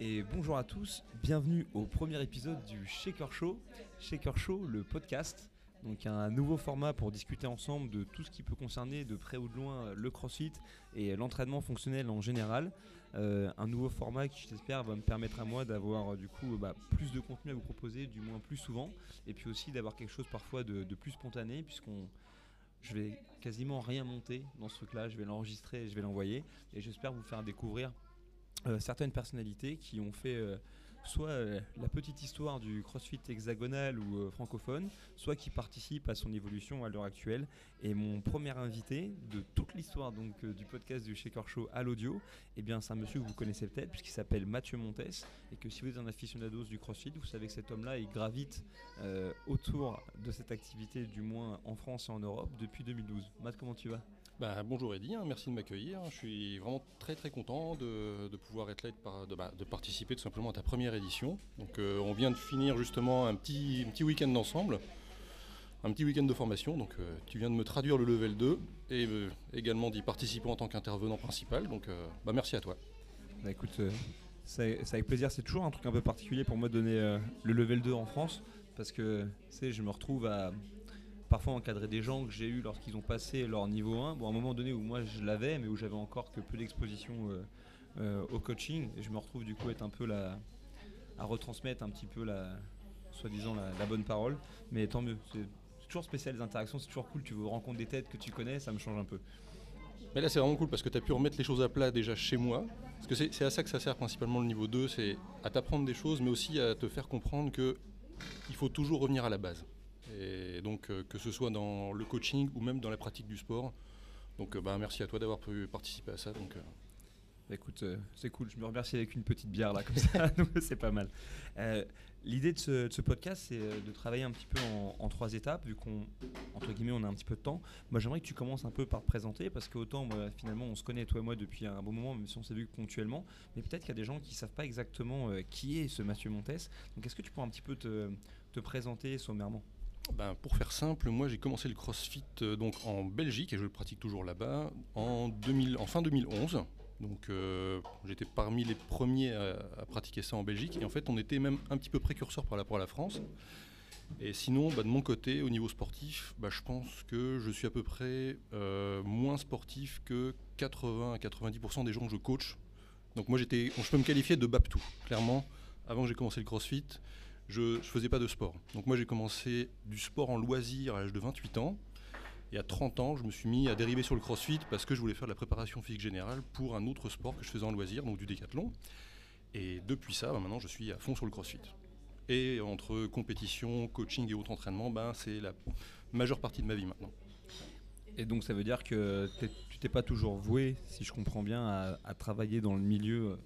et bonjour à tous, bienvenue au premier épisode du Shaker Show. Shaker Show, le podcast, donc un nouveau format pour discuter ensemble de tout ce qui peut concerner de près ou de loin le CrossFit et l'entraînement fonctionnel en général. Euh, un nouveau format qui j'espère va me permettre à moi d'avoir du coup bah, plus de contenu à vous proposer, du moins plus souvent, et puis aussi d'avoir quelque chose parfois de, plus spontané puisqu'on je vais quasiment rien monter dans ce truc-là, je vais l'enregistrer et je vais l'envoyer, et j'espère vous faire découvrir euh, certaines personnalités qui ont fait euh, soit euh, la petite histoire du crossfit hexagonal ou francophone, soit qui participent à son évolution à l'heure actuelle. Et mon premier invité de toute l'histoire donc du podcast du Shaker Show à l'audio, eh bien c'est un monsieur que vous connaissez peut-être puisqu'il s'appelle Mathieu Montes et que si vous êtes un aficionados du crossfit, vous savez que cet homme-là il gravite autour de cette activité du moins en France et en Europe depuis 2012. Matt, comment tu vas? Bah, bonjour Eddy, hein, merci de m'accueillir. Je suis vraiment très très content de, pouvoir être là de, bah, de, participer tout simplement à ta première édition. Euh, on vient de finir justement un petit, week-end ensemble, un petit week-end de formation. Donc euh, tu viens de me traduire le level 2 et euh, également d'y participer en tant qu'intervenant principal. Donc bah, merci à toi. Écoute, c'est avec plaisir. C'est toujours un truc un peu particulier pour moi de donner le level 2 en France parce que je me retrouve à parfois encadrer des gens que j'ai eu lorsqu'ils ont passé leur niveau 1. Bon, à un moment donné où moi je l'avais, mais où j'avais encore que peu d'exposition euh, euh, au coaching, et je me retrouve du coup être un peu là à retransmettre un petit peu la, soi-disant la, bonne parole. Mais tant mieux, c'est toujours spécial les interactions, c'est toujours cool. Tu veux rencontrer des têtes que tu connais, ça me change un peu. Mais là, c'est vraiment cool parce que tu as pu remettre les choses à plat déjà chez moi. Parce que c'est à ça que ça sert principalement le niveau 2, c'est à t'apprendre des choses, mais aussi à te faire comprendre que il faut toujours revenir à la base. Et donc, euh, que ce soit dans le coaching ou même dans la pratique du sport. Donc, euh, bah, merci à toi d'avoir pu participer à ça. Donc, euh. bah, Écoute, c'est cool. Je me remercie avec une petite bière là, comme ça. c'est pas mal. L'idée de ce, podcast, c'est de travailler un petit peu en, trois étapes, vu qu'on, entre guillemets, on a un petit peu de temps. Moi, j'aimerais que tu commences un peu par te présenter, parce qu'autant, finalement, on se connaît, toi et moi, depuis un bon moment, même si on s'est vu ponctuellement. Mais peut-être qu'il y a des gens qui ne savent pas exactement qui est ce Mathieu Montes. Donc, est-ce que tu pourrais un petit peu te présenter sommairement? Ben, pour faire simple, moi j'ai commencé le CrossFit euh, donc en Belgique et je le pratique toujours là-bas en, fin 2011. Donc euh, j'étais parmi les premiers à, pratiquer ça en Belgique et en fait on était même un petit peu précurseur par rapport à la France. Et sinon, bah, de mon côté, au niveau sportif, bah, je pense que je suis à peu près euh, moins sportif que 80 à 90% des gens que je coach. Donc moi j'étais, je peux me qualifier de Baptou, clairement. Avant que j'ai commencé le CrossFit, je ne faisais pas de sport. Donc moi j'ai commencé du sport en loisir à l'âge de 28 ans. Et à 30 ans, je me suis mis à dériver sur le crossfit parce que je voulais faire de la préparation physique générale pour un autre sport que je faisais en loisir, donc du décathlon. Et depuis ça, bah, maintenant je suis à fond sur le crossfit. Et entre compétition, coaching et autres entraînements, ben, c'est la majeure partie de ma vie maintenant. Et donc ça veut dire que tu t'es pas toujours voué, si je comprends bien, à, travailler dans le milieu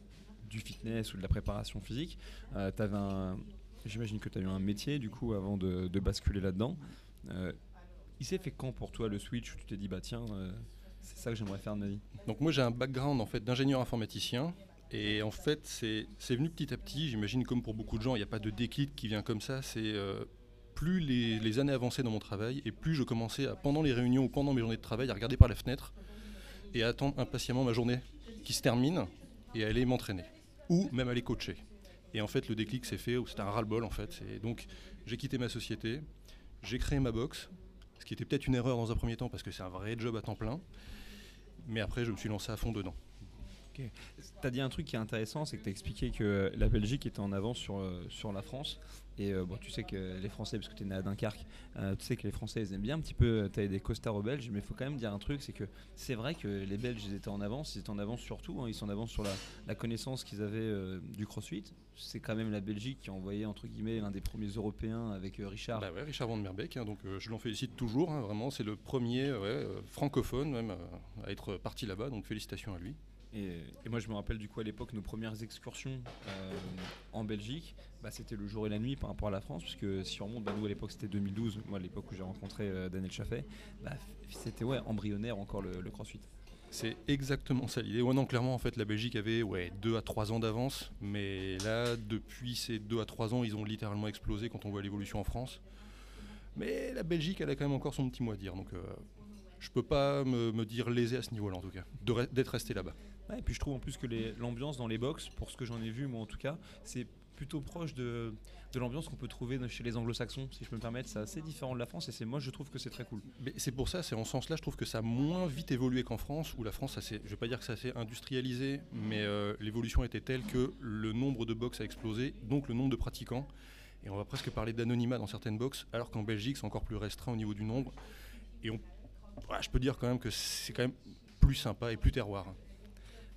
du fitness ou de la préparation physique. Euh, tu avais un, J'imagine que tu as eu un métier du coup avant de, basculer là-dedans. Euh, il s'est fait quand pour toi le switch où tu t'es dit bah tiens euh, c'est ça que j'aimerais faire de ma vie? Donc moi j'ai un background en fait d'ingénieur informaticien et en fait c'est venu petit à petit. J'imagine comme pour beaucoup de gens il n'y a pas de déclic qui vient comme ça. C'est euh, plus les, années avançaient dans mon travail et plus je commençais à pendant les réunions ou pendant mes journées de travail à regarder par la fenêtre et à attendre impatiemment ma journée qui se termine et à aller m'entraîner ou même aller coacher. Et en fait, le déclic s'est fait, c'était un ras-le-bol en fait. Et donc, j'ai quitté ma société, j'ai créé ma box, ce qui était peut-être une erreur dans un premier temps parce que c'est un vrai job à temps plein. Mais après, je me suis lancé à fond dedans. Tu as dit un truc qui est intéressant, c'est que tu as expliqué que la Belgique était en avance sur, euh, sur la France. Et euh, bon, tu sais que les Français, parce que tu es né à Dunkerque, euh, tu sais que les Français ils aiment bien un petit peu tailler des costards aux Belges, mais il faut quand même dire un truc c'est que c'est vrai que les Belges ils étaient en avance, ils étaient en avance surtout, hein, ils sont en avance sur la, connaissance qu'ils avaient du crossfit. C'est quand même la Belgique qui a envoyé entre guillemets l'un des premiers Européens avec Richard. Bah ouais, Richard Van Merbeek, hein, donc je l'en félicite toujours, hein, vraiment, c'est le premier francophone même à être parti là-bas, donc félicitations à lui. Et, moi, je me rappelle du coup à l'époque nos premières excursions euh, en Belgique, bah, c'était le jour et la nuit par rapport à la France, puisque si on remonte, bah, nous à l'époque c'était 2012, moi à l'époque où j'ai rencontré euh, Daniel Chaffet, bah, c'était ouais, embryonnaire encore le, crossfit. C'est exactement ça l'idée. Ouais, non, clairement, en fait, la Belgique avait ouais, 2 à 3 ans d'avance, mais là, depuis ces 2 à 3 ans, ils ont littéralement explosé quand on voit l'évolution en France. Mais la Belgique, elle a quand même encore son petit mot à dire, donc euh, je peux pas me, me dire lésé à ce niveau-là en tout cas, d'être resté là-bas. Et puis je trouve en plus que l'ambiance dans les box, pour ce que j'en ai vu moi en tout cas, c'est plutôt proche de, l'ambiance qu'on peut trouver chez les anglo-saxons, si je peux me permettre. C'est assez différent de la France et c'est moi je trouve que c'est très cool. C'est pour ça, c'est en ce sens-là, je trouve que ça a moins vite évolué qu'en France, où la France, ça je vais pas dire que ça s'est industrialisé, mais euh, l'évolution était telle que le nombre de box a explosé, donc le nombre de pratiquants. Et on va presque parler d'anonymat dans certaines box, alors qu'en Belgique, c'est encore plus restreint au niveau du nombre. Et je peux dire quand même que c'est quand même plus sympa et plus terroir.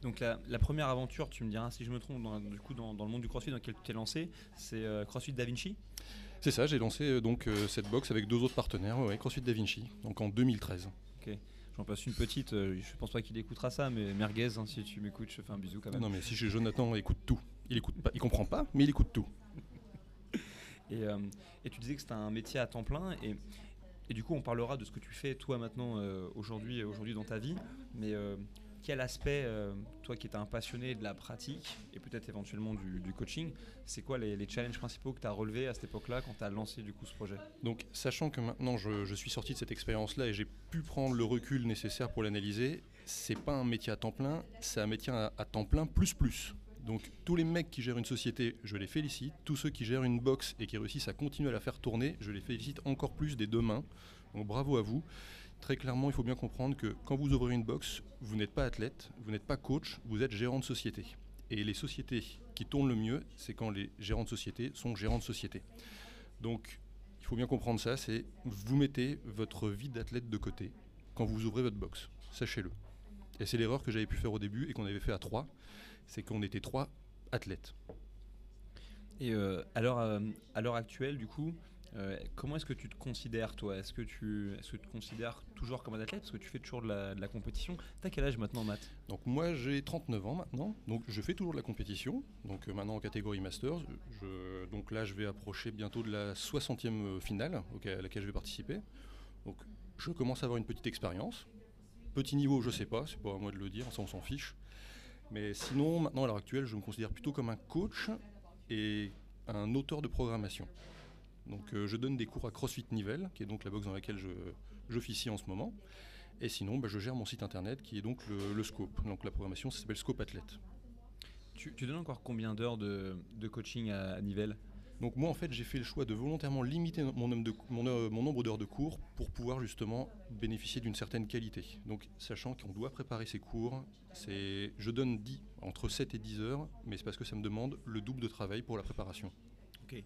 Donc la, la première aventure, tu me diras si je me trompe, dans, du coup dans, dans le monde du CrossFit dans lequel tu t'es lancé, c'est euh, CrossFit Da Vinci? C'est ça, j'ai lancé euh, donc euh, cette box avec deux autres partenaires, ouais, CrossFit Da Vinci, donc en 2013. J'en passe une petite, euh, je pense pas qu'il écoutera ça, mais merguez, hein, si tu m'écoutes, je te fais un bisou quand même. Non mais si chez Jonathan écoute tout, il écoute pas, il comprend pas, mais il écoute tout. Et, et tu disais que c'était un métier à temps plein et, et du coup on parlera de ce que tu fais toi maintenant euh, aujourd'hui aujourd'hui dans ta vie mais euh, quel aspect euh, toi qui étais un passionné de la pratique et peut-être éventuellement du, coaching c'est quoi les, challenges principaux que tu as relevés à cette époque là quand tu as lancé du coup ce projet? Donc, sachant que maintenant je, suis sorti de cette expérience-là et j'ai pu prendre le recul nécessaire pour l'analyser, c'est pas un métier à temps plein, c'est un métier à, à temps plein plus plus. Donc, tous les mecs qui gèrent une société, je les félicite. Tous ceux qui gèrent une box et qui réussissent à continuer à la faire tourner, je les félicite encore plus des deux mains. Donc, bravo à vous. Très clairement, il faut bien comprendre que quand vous ouvrez une box, vous n'êtes pas athlète, vous n'êtes pas coach, vous êtes gérant de société. Et les sociétés qui tournent le mieux, c'est quand les gérants de société sont gérants de société. Donc, il faut bien comprendre ça, c'est vous mettez votre vie d'athlète de côté quand vous ouvrez votre box. Sachez-le. Et c'est l'erreur que j'avais pu faire au début et qu'on avait fait à trois, c'est qu'on était trois athlètes. et euh, euh, à l'heure actuelle du coup euh, comment est-ce que tu te considères toi? Est-ce que tu est-ce que tu te considères toujours comme un athlète? Est-ce que tu fais toujours de la, de la compétition T'as quel âge maintenant Matt? Donc moi j'ai 39 ans maintenant, donc je fais toujours de la compétition, donc euh, maintenant en catégorie Masters. Donc là je vais approcher bientôt de la 60e finale auquel- à laquelle je vais participer. Donc je commence à avoir une petite expérience. Petit niveau je sais pas, c'est pas à moi de le dire, ça on s'en fiche. Mais sinon maintenant à l'heure actuelle je me considère plutôt comme un coach et un auteur de programmation. Donc euh, je donne des cours à CrossFit Nivelles, qui est donc la box dans laquelle j'officie en ce moment. Et sinon, bah, je gère mon site internet qui est donc le, le Scope. Donc la programmation, s'appelle Scope Athlète. tu, tu donnes encore combien d'heures de, de coaching à, à Nivelles? Donc moi, en fait, j'ai fait le choix de volontairement limiter mon nombre de, mon, euh, mon nombre d'heures de cours pour pouvoir justement bénéficier d'une certaine qualité. Donc sachant qu'on doit préparer ses cours, je donne 10, entre 7 et 10 heures, mais c'est parce que ça me demande le double de travail pour la préparation. Ok.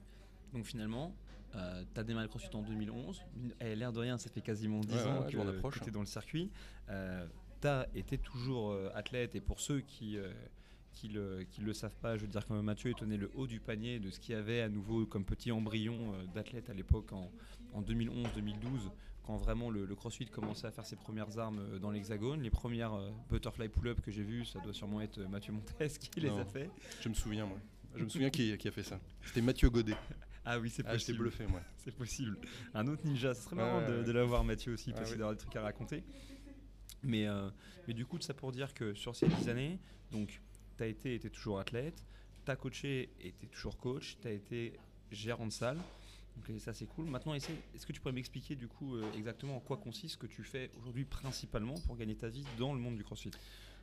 Donc finalement, euh, tu as démarré le CrossFit en 2011. Eh, l'air de rien, ça fait quasiment 10 Ouais, ouais, ans ouais, que, tu es dans le circuit. tu as été toujours euh, athlète et pour ceux qui euh, qui le, qui le savent pas, je veux dire que Mathieu tenait le haut du panier de ce qu'il y avait à nouveau comme petit embryon euh, d'athlète à l'époque en, en 2011-2012 quand vraiment le, le CrossFit commençait à faire ses premières armes euh, dans l'hexagone. Les premières euh, butterfly pull-up que j'ai vues, ça doit sûrement être euh, Mathieu Montes qui les Non. a fait. Je me souviens, moi. Je me souviens qui, qui a fait ça. C'était Mathieu Godet. Ah oui, c'est Ah, j'étais possible. bluffé, moi. C'est possible. Un autre ninja, ce serait marrant de, l'avoir Mathieu aussi, Ah parce qu'il aura des trucs à raconter. Mais, euh, mais du coup, ça pour dire que sur ces 10 années, donc tu as été et toujours athlète, tu as coaché et tu toujours coach, tu as été gérant de salle. Donc ça c'est cool. Maintenant, est-ce que tu pourrais m'expliquer du coup euh, exactement en quoi consiste ce que tu fais aujourd'hui principalement pour gagner ta vie dans le monde du CrossFit?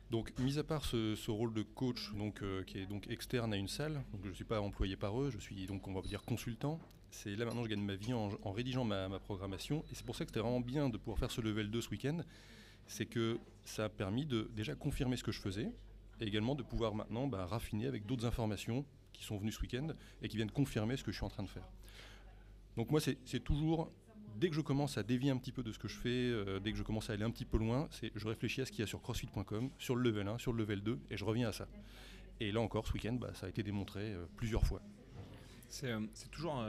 Donc, mis à part ce, rôle de coach, donc, euh, qui est donc externe à une salle, donc je ne suis pas employé par eux, je suis donc, on va dire, consultant. C'est là maintenant je gagne ma vie en, rédigeant ma, ma programmation. Et c'est pour ça que c'était vraiment bien de pouvoir faire ce level 2 ce week-end. C'est que ça a permis de déjà confirmer ce que je faisais et également de pouvoir maintenant bah, raffiner avec d'autres informations qui sont venues ce week-end et qui viennent confirmer ce que je suis en train de faire. Donc moi, c'est toujours, dès que je commence à dévier un petit peu de ce que je fais, euh, dès que je commence à aller un petit peu loin, je réfléchis à ce qu'il y a sur crossfit.com, sur le level 1, sur le level 2, et je reviens à ça. Et là encore, ce week-end, bah, ça a été démontré euh, plusieurs fois. C'est euh, toujours,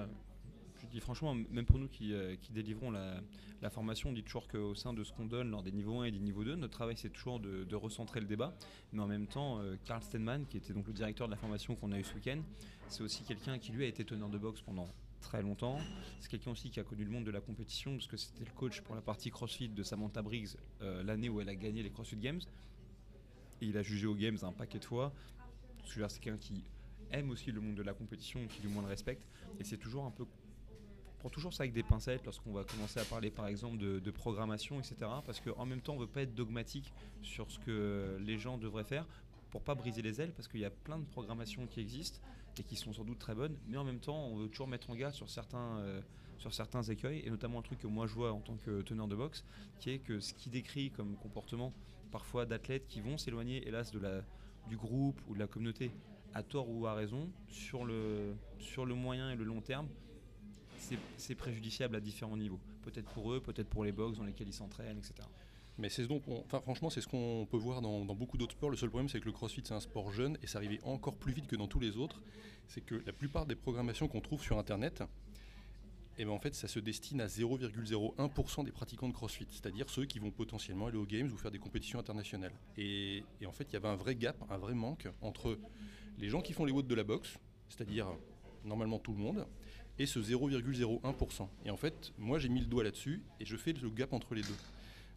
je dis franchement, même pour nous qui, délivrons la, formation, on dit toujours qu'au sein de ce qu'on donne lors des niveaux 1 et des niveaux 2, notre travail c'est toujours de, recentrer le débat. Mais en même temps, euh, Karl Stenman, qui était donc le directeur de la formation qu'on a eu ce week-end, c'est aussi quelqu'un qui lui a été teneur de boxe pendant très longtemps. C'est quelqu'un aussi qui a connu le monde de la compétition parce que c'était le coach pour la partie CrossFit de Samantha Briggs euh, l'année où elle a gagné les CrossFit Games. Et il a jugé aux Games un paquet de fois. C'est quelqu'un qui aime aussi le monde de la compétition, qui du moins le respecte. Et c'est toujours un peu prends toujours ça avec des pincettes lorsqu'on va commencer à parler par exemple de, programmation, etc. Parce qu'en même temps, on ne veut pas être dogmatique sur ce que les gens devraient faire pour pas briser les ailes, parce qu'il y a plein de programmations qui existent et qui sont sans doute très bonnes, mais en même temps, on veut toujours mettre en garde sur certains, euh, sur certains écueils, et notamment un truc que moi je vois en tant que teneur de boxe, qui est que ce qui décrit comme comportement parfois d'athlètes qui vont s'éloigner, hélas, de la, du groupe ou de la communauté, à tort ou à raison, sur le, sur le moyen et le long terme, c'est préjudiciable à différents niveaux. Peut-être pour eux, peut-être pour les box dans lesquels ils s'entraînent, etc. Mais c'est donc, enfin, franchement, c'est ce qu'on peut voir dans, beaucoup d'autres sports. Le seul problème, c'est que le CrossFit, c'est un sport jeune et ça arrivait encore plus vite que dans tous les autres. C'est que la plupart des programmations qu'on trouve sur Internet, et eh ben en fait, ça se destine à 0,01% des pratiquants de CrossFit, c'est-à-dire ceux qui vont potentiellement aller aux Games ou faire des compétitions internationales. Et, et en fait, il y avait un vrai gap, un vrai manque entre les gens qui font les watts de la boxe, c'est-à-dire normalement tout le monde, et ce 0,01%. Et en fait, moi j'ai mis le doigt là-dessus et je fais le gap entre les deux.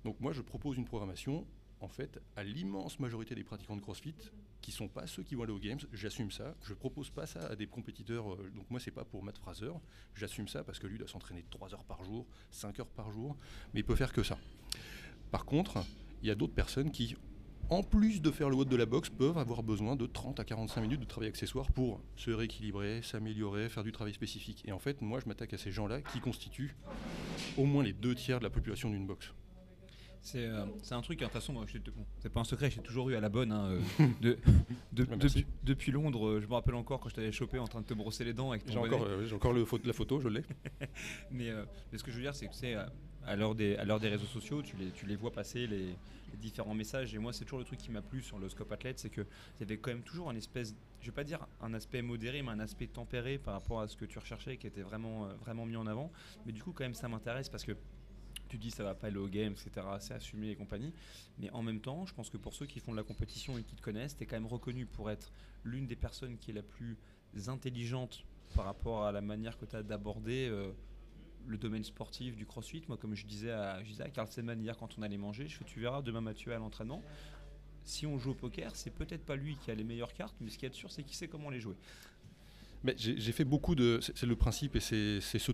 Donc moi je propose une programmation en fait à l'immense majorité des pratiquants de CrossFit qui sont pas ceux qui vont aller aux games, j'assume ça. Je propose pas ça à des compétiteurs. Euh, donc moi c'est pas pour Matt Fraser, j'assume ça parce que lui doit s'entraîner 3 heures par jour, 5 heures par jour, mais il peut faire que ça. Par contre, il y a d'autres personnes qui en plus de faire le WOD de la boxe, peuvent avoir besoin de 30 à 45 minutes de travail accessoire pour se rééquilibrer, s'améliorer, faire du travail spécifique. Et en fait, moi, je m'attaque à ces gens-là qui constituent au moins les deux tiers de la population d'une boxe. C'est euh, un truc, de toute façon, c'est pas un secret, j'ai toujours eu à la bonne. Hein, euh, de, depuis Londres, euh, je me rappelle encore quand je t'avais chopé en train de te brosser les dents J'ai encore, encore le, la photo, je l'ai. mais, ce que je veux dire, c'est que c'est à l'heure des, des réseaux sociaux, tu les, tu les vois passer, les, différents messages. Et moi, c'est toujours le truc qui m'a plu sur le Scope Athlète, c'est qu'il y avait quand même toujours un espèce, je vais pas dire un aspect modéré, mais un aspect tempéré par rapport à ce que tu recherchais, qui était vraiment, vraiment mis en avant. Mais du coup, quand même, ça m'intéresse parce que tu dis ça va pas aller au game, etc. C'est assumé et compagnie. Mais en même temps, je pense que pour ceux qui font de la compétition et qui te connaissent, tu es quand même reconnu pour être l'une des personnes qui est la plus intelligente par rapport à la manière que tu as d'aborder euh, le domaine sportif du crossfit. Moi, comme je disais à, je Seman hier quand on allait manger, je fais tu verras demain Mathieu à l'entraînement. Si on joue au poker, c'est peut-être pas lui qui a les meilleures cartes, mais ce qui est sûr, c'est qu'il sait comment les jouer j'ai fait beaucoup de. C'est le principe et c'est ce, ce,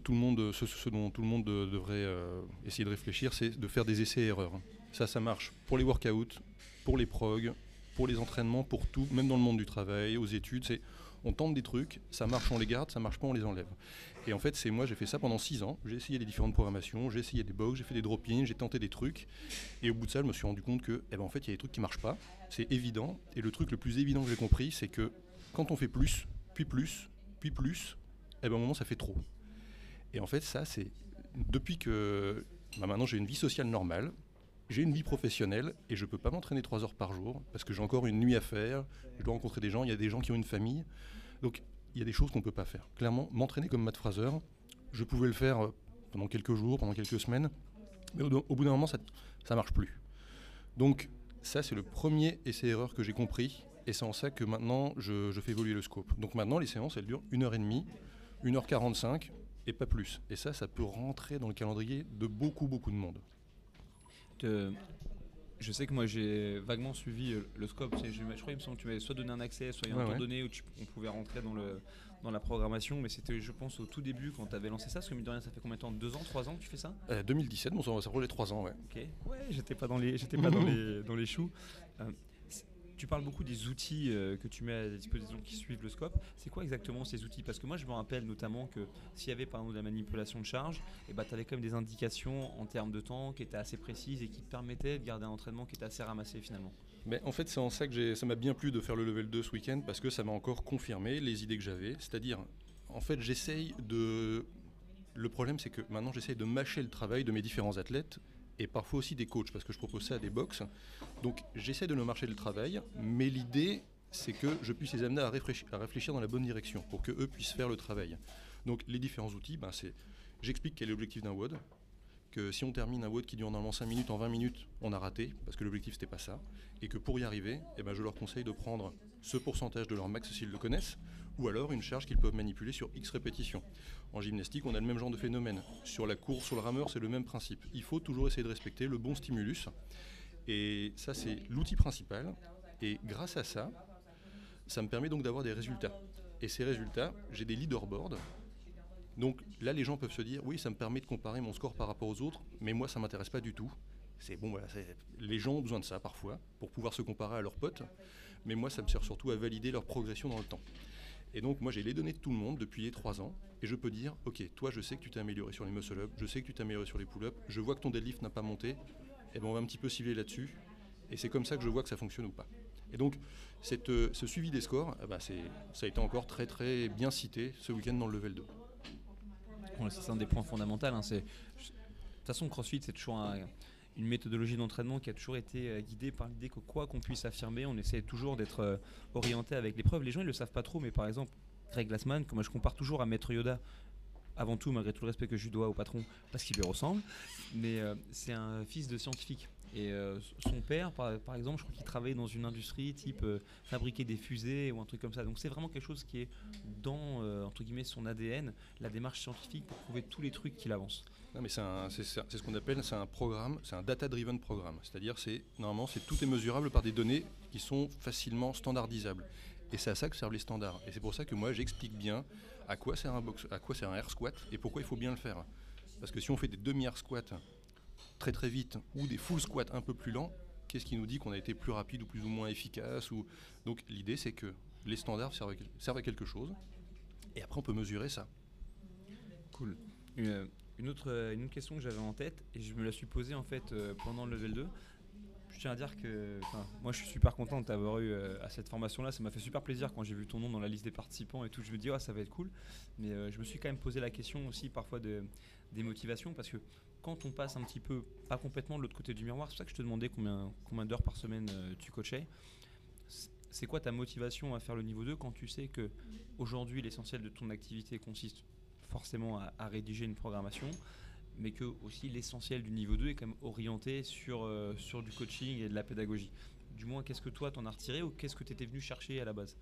dont tout le monde devrait euh, essayer de réfléchir, c'est de faire des essais-erreurs. Ça, ça marche pour les workouts, pour les prog, pour les entraînements, pour tout, même dans le monde du travail, aux études. C'est on tente des trucs, ça marche, on les garde, ça marche pas, on les enlève. Et en fait, c'est moi, j'ai fait ça pendant 6 ans. J'ai essayé les différentes programmations, j'ai essayé des box, j'ai fait des drop-ins, j'ai tenté des trucs. Et au bout de ça, je me suis rendu compte que, eh ben, en fait, il y a des trucs qui marchent pas. C'est évident. Et le truc le plus évident que j'ai compris, c'est que quand on fait plus, puis plus, puis plus, eh ben, au moment ça fait trop. Et en fait, ça, c'est depuis que bah, maintenant j'ai une vie sociale normale, j'ai une vie professionnelle et je ne peux pas m'entraîner trois heures par jour parce que j'ai encore une nuit à faire, je dois rencontrer des gens, il y a des gens qui ont une famille. Donc il y a des choses qu'on ne peut pas faire. Clairement, m'entraîner comme Matt Fraser, je pouvais le faire euh, pendant quelques jours, pendant quelques semaines, mais au, bout d'un moment, ça ne marche plus. Donc ça, c'est le premier essai-erreur que j'ai compris et c'est en ça que maintenant, je, fais évoluer le scope. Donc maintenant, les séances, elles durent 1h30, 1h45 et pas plus. Et ça, ça peut rentrer dans le calendrier de beaucoup, beaucoup de monde. je sais que moi j'ai vaguement suivi euh, le scope. Je, je crois qu'il me semble que tu m'avais soit donné un accès, soit il y a un temps donné où on pouvait rentrer dans, le, dans la programmation. Mais c'était, je pense, au tout début quand tu avais lancé ça. Parce que, mine de rien, ça fait combien de temps? Deux ans, trois ans que tu fais ça? 2017, euh, bon, ça, ça les trois ans, ouais. Ok, ouais, j'étais pas dans les, j'étais pas dans, les, dans les choux. Euh, tu parles beaucoup des outils euh, que tu mets à disposition qui suivent le scope. C'est quoi exactement ces outils? Parce que moi, je me rappelle notamment que s'il y avait par exemple de la manipulation de charge, eh ben, tu avais quand même des indications en termes de temps qui étaient assez précises et qui permettaient de garder un entraînement qui était assez ramassé finalement. Mais en fait, c'est en ça que ça m'a bien plu de faire le level 2 ce week-end parce que ça m'a encore confirmé les idées que j'avais. C'est-à-dire, en fait, j'essaye de. Le problème, c'est que maintenant, j'essaye de mâcher le travail de mes différents athlètes et parfois aussi des coachs, parce que je propose ça à des box. Donc j'essaie de ne marcher le travail, mais l'idée, c'est que je puisse les amener à réfléchir, dans la bonne direction, pour qu'eux puissent faire le travail. Donc les différents outils, ben, c'est j'explique quel est l'objectif d'un WOD, que si on termine un WOD qui dure normalement 5 minutes, en 20 minutes, on a raté, parce que l'objectif c'était pas ça, et que pour y arriver, eh ben, je leur conseille de prendre ce pourcentage de leur max s'ils le connaissent, ou alors une charge qu'ils peuvent manipuler sur X répétitions. En gymnastique, on a le même genre de phénomène. Sur la course, sur le rameur, c'est le même principe. Il faut toujours essayer de respecter le bon stimulus. Et ça, c'est l'outil principal. Et grâce à ça, ça me permet donc d'avoir des résultats. Et ces résultats, j'ai des leaderboards Donc là, les gens peuvent se dire, oui, ça me permet de comparer mon score par rapport aux autres, mais moi, ça m'intéresse pas du tout. C'est bon, les gens ont besoin de ça parfois pour pouvoir se comparer à leurs potes, mais moi, ça me sert surtout à valider leur progression dans le temps. Et donc, moi, j'ai les données de tout le monde depuis les trois ans, et je peux dire, ok, toi, je sais que tu t'es amélioré sur les muscle-up, je sais que tu t'es amélioré sur les pull-up, je vois que ton deadlift n'a pas monté, et ben on va un petit peu cibler là-dessus, et c'est comme ça que je vois que ça fonctionne ou pas. Et donc, cette, euh, ce suivi des scores, eh ben, ça a été encore très très bien cité ce week-end dans le level 2. c'est un des points fondamentaux. Hein, de toute façon, CrossFit, c'est toujours une méthodologie d'entraînement qui a toujours été euh, guidée par l'idée que quoi qu'on puisse affirmer, on essaie toujours d'être euh, orienté avec les preuves. Les gens, ils le savent pas trop, mais par exemple, Greg Glassman, que moi je compare toujours à Maître Yoda, avant tout, malgré tout le respect que je lui dois au patron, parce qu'il lui ressemble, mais c'est un fils de scientifique. Et euh, son père, par, exemple, je crois qu'il travaillait dans une industrie type euh, fabriquer des fusées ou un truc comme ça. Donc c'est vraiment quelque chose qui est dans, euh, entre guillemets, son ADN, la démarche scientifique pour prouver tous les trucs qu'il avance. Non, mais c'est ce qu'on appelle c'est un programme, c'est un data-driven programme. C'est-à-dire, c'est normalement, c'est tout est mesurable par des données qui sont facilement standardisables. Et c'est à ça que servent les standards. Et c'est pour ça que moi, j'explique bien à quoi sert un box, à quoi sert un air squat et pourquoi il faut bien le faire. Parce que si on fait des demi-air squats très très vite ou des full squats un peu plus lents, qu'est-ce qui nous dit qu'on a été plus rapide ou plus ou moins efficace ou... Donc l'idée c'est que les standards servent à, quelque chose et après on peut mesurer ça. Cool. Une, une, autre, une autre question que j'avais en tête et je me la suis posée en fait euh, pendant le level 2 je tiens à dire que moi je suis super content de t'avoir eu euh, à cette formation là. Ça m'a fait super plaisir quand j'ai vu ton nom dans la liste des participants et tout. Je me dis, oh, ça va être cool. Mais euh, je me suis quand même posé la question aussi parfois de, des motivations parce que quand on passe un petit peu, pas complètement de l'autre côté du miroir, c'est pour ça que je te demandais combien, d'heures par semaine euh, tu coachais. C'est quoi ta motivation à faire le niveau 2 quand tu sais que aujourd'hui l'essentiel de ton activité consiste forcément à, rédiger une programmation, mais que aussi l'essentiel du niveau 2 est quand même orienté sur, euh, sur du coaching et de la pédagogie. Du moins, qu'est-ce que toi t'en as retiré ou qu'est-ce que tu étais venu chercher à la base?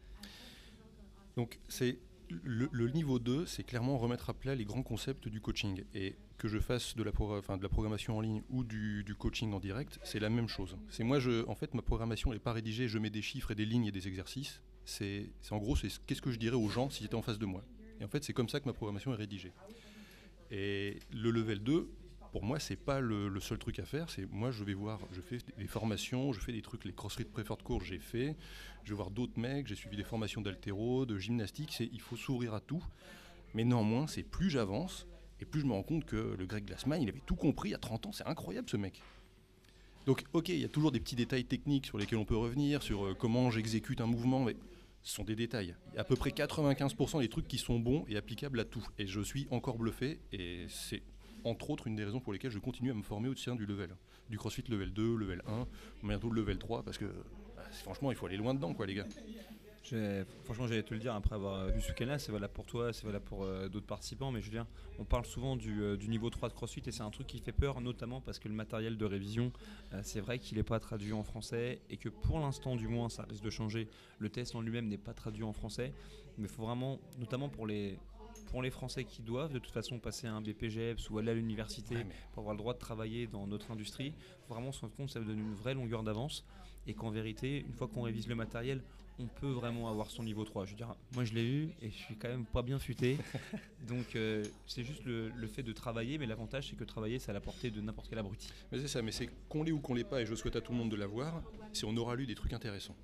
Donc c'est le, niveau 2, c'est clairement remettre à plat les grands concepts du coaching. Et que je fasse de la, de la programmation en ligne ou du, coaching en direct, c'est la même chose. C'est moi, en fait, ma programmation n'est pas rédigée, je mets des chiffres et des lignes et des exercices. C'est en gros, c'est qu'est-ce que je dirais aux gens s'ils étaient en face de moi. Et en fait, c'est comme ça que ma programmation est rédigée. Et le level 2, pour moi, c'est pas le, seul truc à faire. C'est moi, je vais voir, je fais des formations, je fais des trucs, les CrossFit Preferred Course, j'ai fait. Je vais voir d'autres mecs, j'ai suivi des formations d'altéro, de gymnastique. C'est, il faut s'ouvrir à tout. Mais néanmoins, c'est plus j'avance et plus je me rends compte que le Greg Glassman, il avait tout compris à 30 ans. C'est incroyable ce mec. Donc, ok, il y a toujours des petits détails techniques sur lesquels on peut revenir, sur euh, comment j'exécute un mouvement, mais ce sont des détails. À peu près 95% des trucs qui sont bons et applicables à tout. Et je suis encore bluffé, et c'est entre autres une des raisons pour lesquelles je continue à me former au sein du level. Du CrossFit level 2, level 1, bientôt le level 3, parce que bah, franchement, il faut aller loin dedans, quoi, les gars. Franchement, j'allais te le dire après avoir vu ce week-end-là, c'est valable pour toi, c'est valable pour euh, d'autres participants, mais Julien, on parle souvent euh, du, niveau 3 de CrossFit et c'est un truc qui fait peur, notamment parce que le matériel de révision, euh, c'est vrai qu'il n'est pas traduit en français et que pour l'instant, du moins, ça risque de changer. Le test en lui-même n'est pas traduit en français, mais il faut vraiment, notamment pour les, pour les Français qui doivent de toute façon passer un BPGEPS ou aller à l'université pour avoir le droit de travailler dans notre industrie, vraiment se rendre compte que ça vous donne une vraie longueur d'avance et qu'en vérité, une fois qu'on révise le matériel, on peut vraiment avoir son niveau 3. Je veux dire, moi je l'ai eu et je suis quand même pas bien futé. Donc euh, c'est juste le, fait de travailler, mais l'avantage c'est que travailler c'est à la portée de n'importe quel abruti. Mais c'est ça, mais c'est qu'on l'ait ou qu'on l'ait pas, et je souhaite à tout le monde de l'avoir, si on aura lu des trucs intéressants.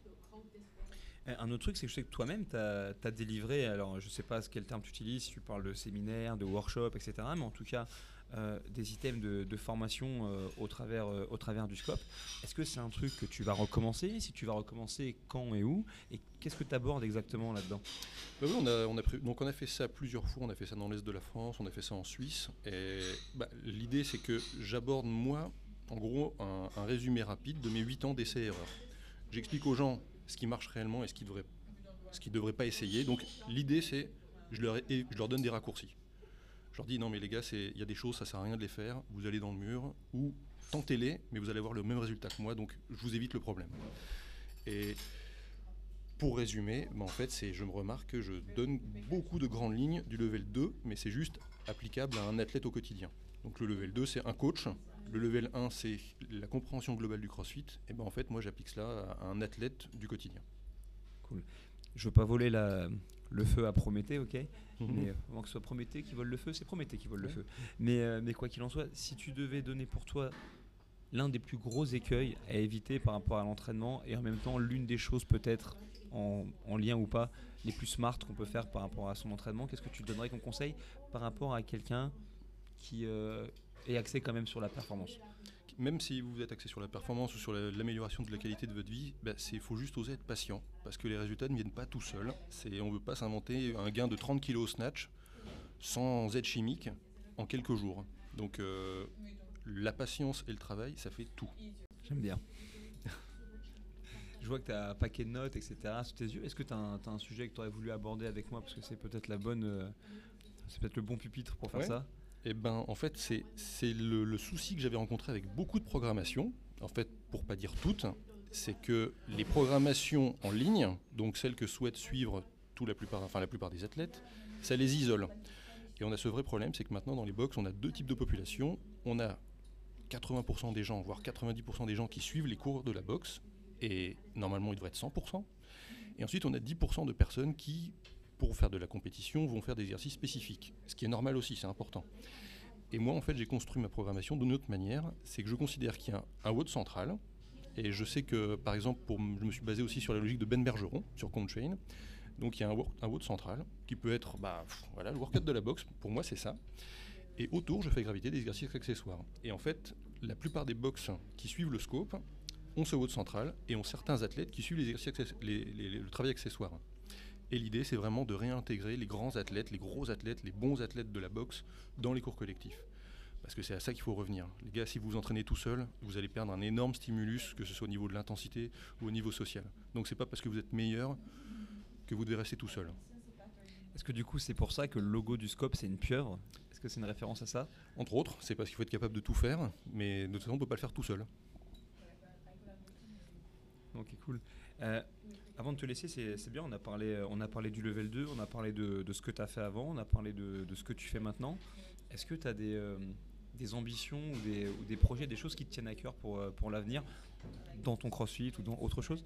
Euh, un autre truc, c'est que je sais que toi-même, tu as, délivré, alors je ne sais pas quel terme tu utilises, tu parles de séminaire, de workshop, etc., mais en tout cas, euh, des items de, formation euh, au, travers, du scope. Est-ce que c'est un truc que tu vas recommencer? Si tu vas recommencer, quand et où? Et qu'est-ce que tu abordes exactement là-dedans? Bah on a, on a Donc on a fait ça plusieurs fois, on a fait ça dans l'Est de la France, on a fait ça en Suisse. Et bah, l'idée, c'est que j'aborde, moi, en gros, un, un résumé rapide de mes 8 ans d'essais-erreurs. J'explique aux gens ce qui marche réellement et ce qui devrait, ce qui devrait pas essayer. Donc l'idée c'est, je leur, je leur donne des raccourcis. Je leur dis non mais les gars, il y a des choses, ça sert à rien de les faire. Vous allez dans le mur ou tentez-les, mais vous allez avoir le même résultat que moi. Donc je vous évite le problème. Et pour résumer, ben, en fait, je me remarque que je donne beaucoup de grandes lignes du level 2, mais c'est juste applicable à un athlète au quotidien. Donc le level 2, c'est un coach le level 1, c'est la compréhension globale du crossfit. Et ben en fait, moi, j'applique cela à un athlète du quotidien. Cool. Je veux pas voler la, le feu à Prométhée, ok? Mhm. Mais euh, avant que ce soit Prométhée qui vole le feu, c'est Prométhée qui vole le feu. Mais, euh, mais quoi qu'il en soit, si tu devais donner pour toi l'un des plus gros écueils à éviter par rapport à l'entraînement et en même temps l'une des choses peut-être en, en lien ou pas les plus smart qu'on peut faire par rapport à son entraînement, qu'est-ce que tu donnerais comme conseil par rapport à quelqu'un qui euh, est axé quand même sur la performance Même si vous êtes axé sur la performance ou sur la- l'amélioration de la qualité de votre vie, il faut juste oser être patient. Parce que les résultats ne viennent pas tout seuls. On ne veut pas s'inventer un gain de 30 kg au snatch sans aide chimique en quelques jours. Donc euh, la patience et le travail, ça fait tout. J'aime bien. Je vois que tu as un paquet de notes, etc. sous tes yeux. Est-ce que tu as, un sujet que tu aurais voulu aborder avec moi Parce que c'est peut-être la bonne. euh, c'est peut-être le bon pupitre pour faire Ouais. ça? Eh ben, en fait, c'est le, le souci que j'avais rencontré avec beaucoup de programmations, en fait, pour pas dire toutes, c'est que les programmations en ligne, donc celles que souhaitent suivre tout la plupart, enfin, la plupart des athlètes, ça les isole. Et on a ce vrai problème, c'est que maintenant, dans les box, on a deux types de population. On a 80% des gens, voire 90% des gens qui suivent les cours de la boxe, et normalement, il devrait être 100%. Et ensuite, on a 10% de personnes qui, pour faire de la compétition, vont faire des exercices spécifiques. Ce qui est normal aussi, c'est important. Et moi, en fait, j'ai construit ma programmation d'une autre manière. C'est que je considère qu'il y a un WOD central. Et je sais que, par exemple, pour, je me suis basé aussi sur la logique de Ben Bergeron, sur Comtrain. Donc il y a un, wor- un WOD central qui peut être bah, voilà, le workout de la boxe. Pour moi, c'est ça. Et autour, je fais graviter des exercices accessoires. Et en fait, la plupart des box qui suivent le scope ont ce WOD central et ont certains athlètes qui suivent les exercices le travail accessoire. Et l'idée, c'est vraiment de réintégrer les grands athlètes, les gros athlètes, les bons athlètes de la boxe dans les cours collectifs. Parce que c'est à ça qu'il faut revenir. Les gars, si vous vous entraînez tout seul, vous allez perdre un énorme stimulus, que ce soit au niveau de l'intensité ou au niveau social. Donc c'est pas parce que vous êtes meilleur que vous devez rester tout seul. Est-ce que du coup, c'est pour ça que le logo du scope, c'est une pieuvre? Est-ce que c'est une référence à ça? Entre autres, c'est parce qu'il faut être capable de tout faire, mais de toute façon, on ne peut pas le faire tout seul. Ok, cool. Euh, avant de te laisser, c'est bien, on a, parlé, on a parlé du level 2, on a parlé de, ce que tu as fait avant, on a parlé de, ce que tu fais maintenant. Est-ce que tu as des, euh, des ambitions ou des, projets, des choses qui te tiennent à cœur pour, euh, pour l'avenir dans ton crossfit ou dans autre chose?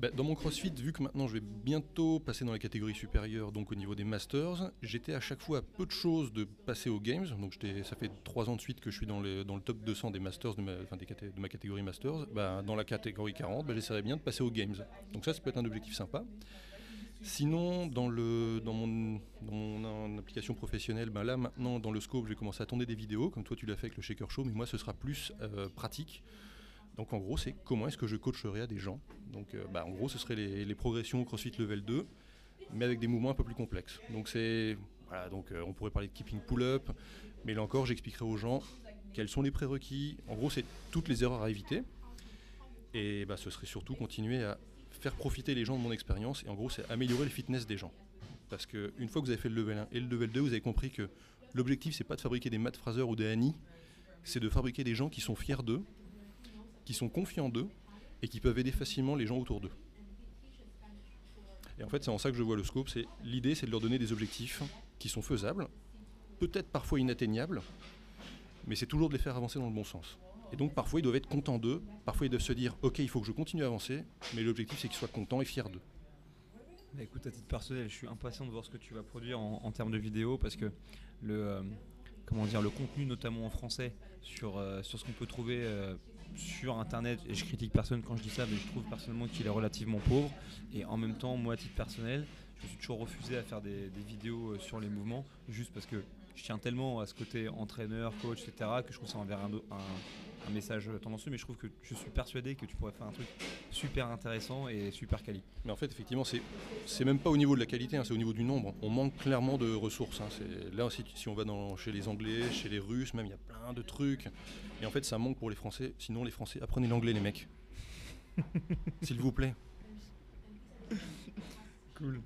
Bah, dans mon CrossFit, vu que maintenant je vais bientôt passer dans la catégorie supérieure, donc au niveau des Masters, j'étais à chaque fois à peu de choses de passer aux Games. Donc ça fait trois ans de suite que je suis dans, dans le top 200 des Masters, de ma, enfin, des catégorie Masters. Bah, dans la catégorie 40, bah, j'essaierais bien de passer aux Games. Donc ça, ça peut être un objectif sympa. Sinon, dans, mon, dans mon application professionnelle, là maintenant dans le scope, j'ai commencé à tourner des vidéos, comme toi tu l'as fait avec le Shaker Show, mais moi ce sera plus euh, pratique. Donc en gros, c'est comment est-ce que je coacherai à des gens. Donc euh, bah, en gros, ce serait les, les progressions CrossFit Level 2, mais avec des mouvements un peu plus complexes. Donc c'est voilà, donc euh, on pourrait parler de keeping pull-up, mais là encore, j'expliquerai aux gens quels sont les prérequis. En gros, c'est toutes les erreurs à éviter. Et bah, ce serait surtout continuer à faire profiter les gens de mon expérience. Et en gros, c'est améliorer le fitness des gens. Parce qu'une fois que vous avez fait le level 1 et le level 2, vous avez compris que l'objectif, c'est pas de fabriquer des Matt Fraser ou des Annie, c'est de fabriquer des gens qui sont fiers d'eux, qui sont confiants d'eux et qui peuvent aider facilement les gens autour d'eux. Et en fait, c'est en ça que je vois le scope. L'idée, c'est de leur donner des objectifs qui sont faisables, peut-être parfois inatteignables, mais c'est toujours de les faire avancer dans le bon sens. Et donc parfois ils doivent être contents d'eux, parfois ils doivent se dire ok il faut que je continue à avancer, mais l'objectif c'est qu'ils soient contents et fiers d'eux. Bah, écoute, à titre personnel, je suis impatient de voir ce que tu vas produire en, en termes de vidéos parce que le, euh, comment dire, le contenu, notamment en français, sur, euh, sur ce qu'on peut trouver euh, sur internet, et je critique personne quand je dis ça, mais je trouve personnellement qu'il est relativement pauvre. Et en même temps, moi, à titre personnel, je me suis toujours refusé à faire des, vidéos euh, sur les mouvements, juste parce que je tiens tellement à ce côté entraîneur, coach, etc., que je trouve ça envers un, un, un message tendancieux, mais je trouve que je suis persuadé que tu pourrais faire un truc super intéressant et super quali. Mais en fait effectivement c'est c'est même pas au niveau de la qualité, hein, c'est au niveau du nombre. On manque clairement de ressources. hein. Là si, si on va dans, chez les Anglais, chez les Russes, même il y a plein de trucs. Et en fait ça manque pour les Français. Sinon les Français apprenez l'anglais les mecs. S'il vous plaît. Cool.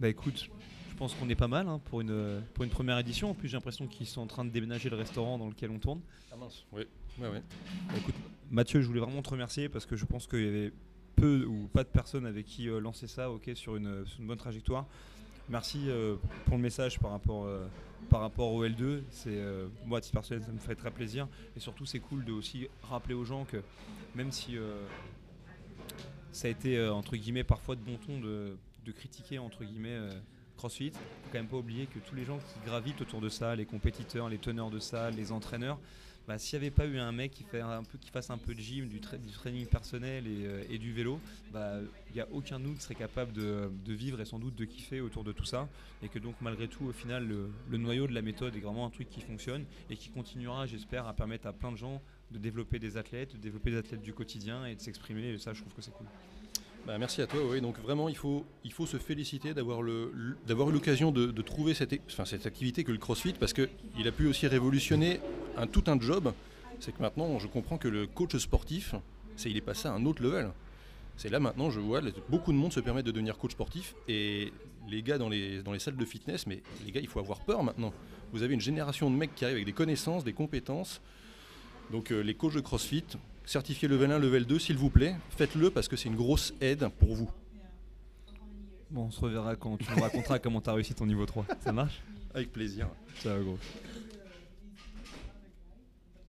Bah écoute, je pense qu'on est pas mal hein, pour, une, pour une première édition. En plus, j'ai l'impression qu'ils sont en train de déménager le restaurant dans lequel on tourne. Ah mince. Ouais. Ouais ouais. Bah, écoute, Mathieu, je voulais vraiment te remercier parce que je pense qu'il y avait peu ou pas de personnes avec qui euh, lancer ça ok, sur, une, sur une bonne trajectoire. Merci euh, pour le message par rapport, euh, par rapport au L2. C'est, euh, moi, à titre personnel, ça me fait très plaisir. Et surtout, c'est cool de aussi rappeler aux gens que même si ça a été, entre guillemets, parfois de bon ton de, de critiquer entre guillemets CrossFit, faut quand même pas oublier que tous les gens qui gravitent autour de ça, les compétiteurs, les teneurs de salle, les entraîneurs, bah, s'il n'y avait pas eu un mec qui, fait un peu, qui fasse un peu de gym, du, training personnel et, du vélo, bah, il n'y a aucun de nous qui serait capable de, vivre et sans doute de kiffer autour de tout ça. Et que donc malgré tout, au final, le, noyau de la méthode est vraiment un truc qui fonctionne et qui continuera, j'espère, à permettre à plein de gens de développer des athlètes, de développer des athlètes du quotidien et de s'exprimer. Et ça, je trouve que c'est cool. Bah, merci à toi. Oui. Donc vraiment, il faut, il faut se féliciter d'avoir, eu l'occasion de, trouver cette, enfin, cette activité que le CrossFit parce qu'il a pu aussi révolutionner un, tout un job. C'est que maintenant, je comprends que le coach sportif, c'est, il est passé à un autre level. C'est là maintenant, je vois, beaucoup de monde se permet de devenir coach sportif et les gars dans les, dans les salles de fitness, mais les gars, il faut avoir peur maintenant. Vous avez une génération de mecs qui arrivent avec des connaissances, des compétences. Donc euh, les coachs de CrossFit, certifié level 1, level 2, s'il vous plaît. Faites-le parce que c'est une grosse aide pour vous. Bon, on se reverra quand tu nous raconteras comment tu as réussi ton niveau 3. Ça marche? Avec plaisir. Ciao, gros.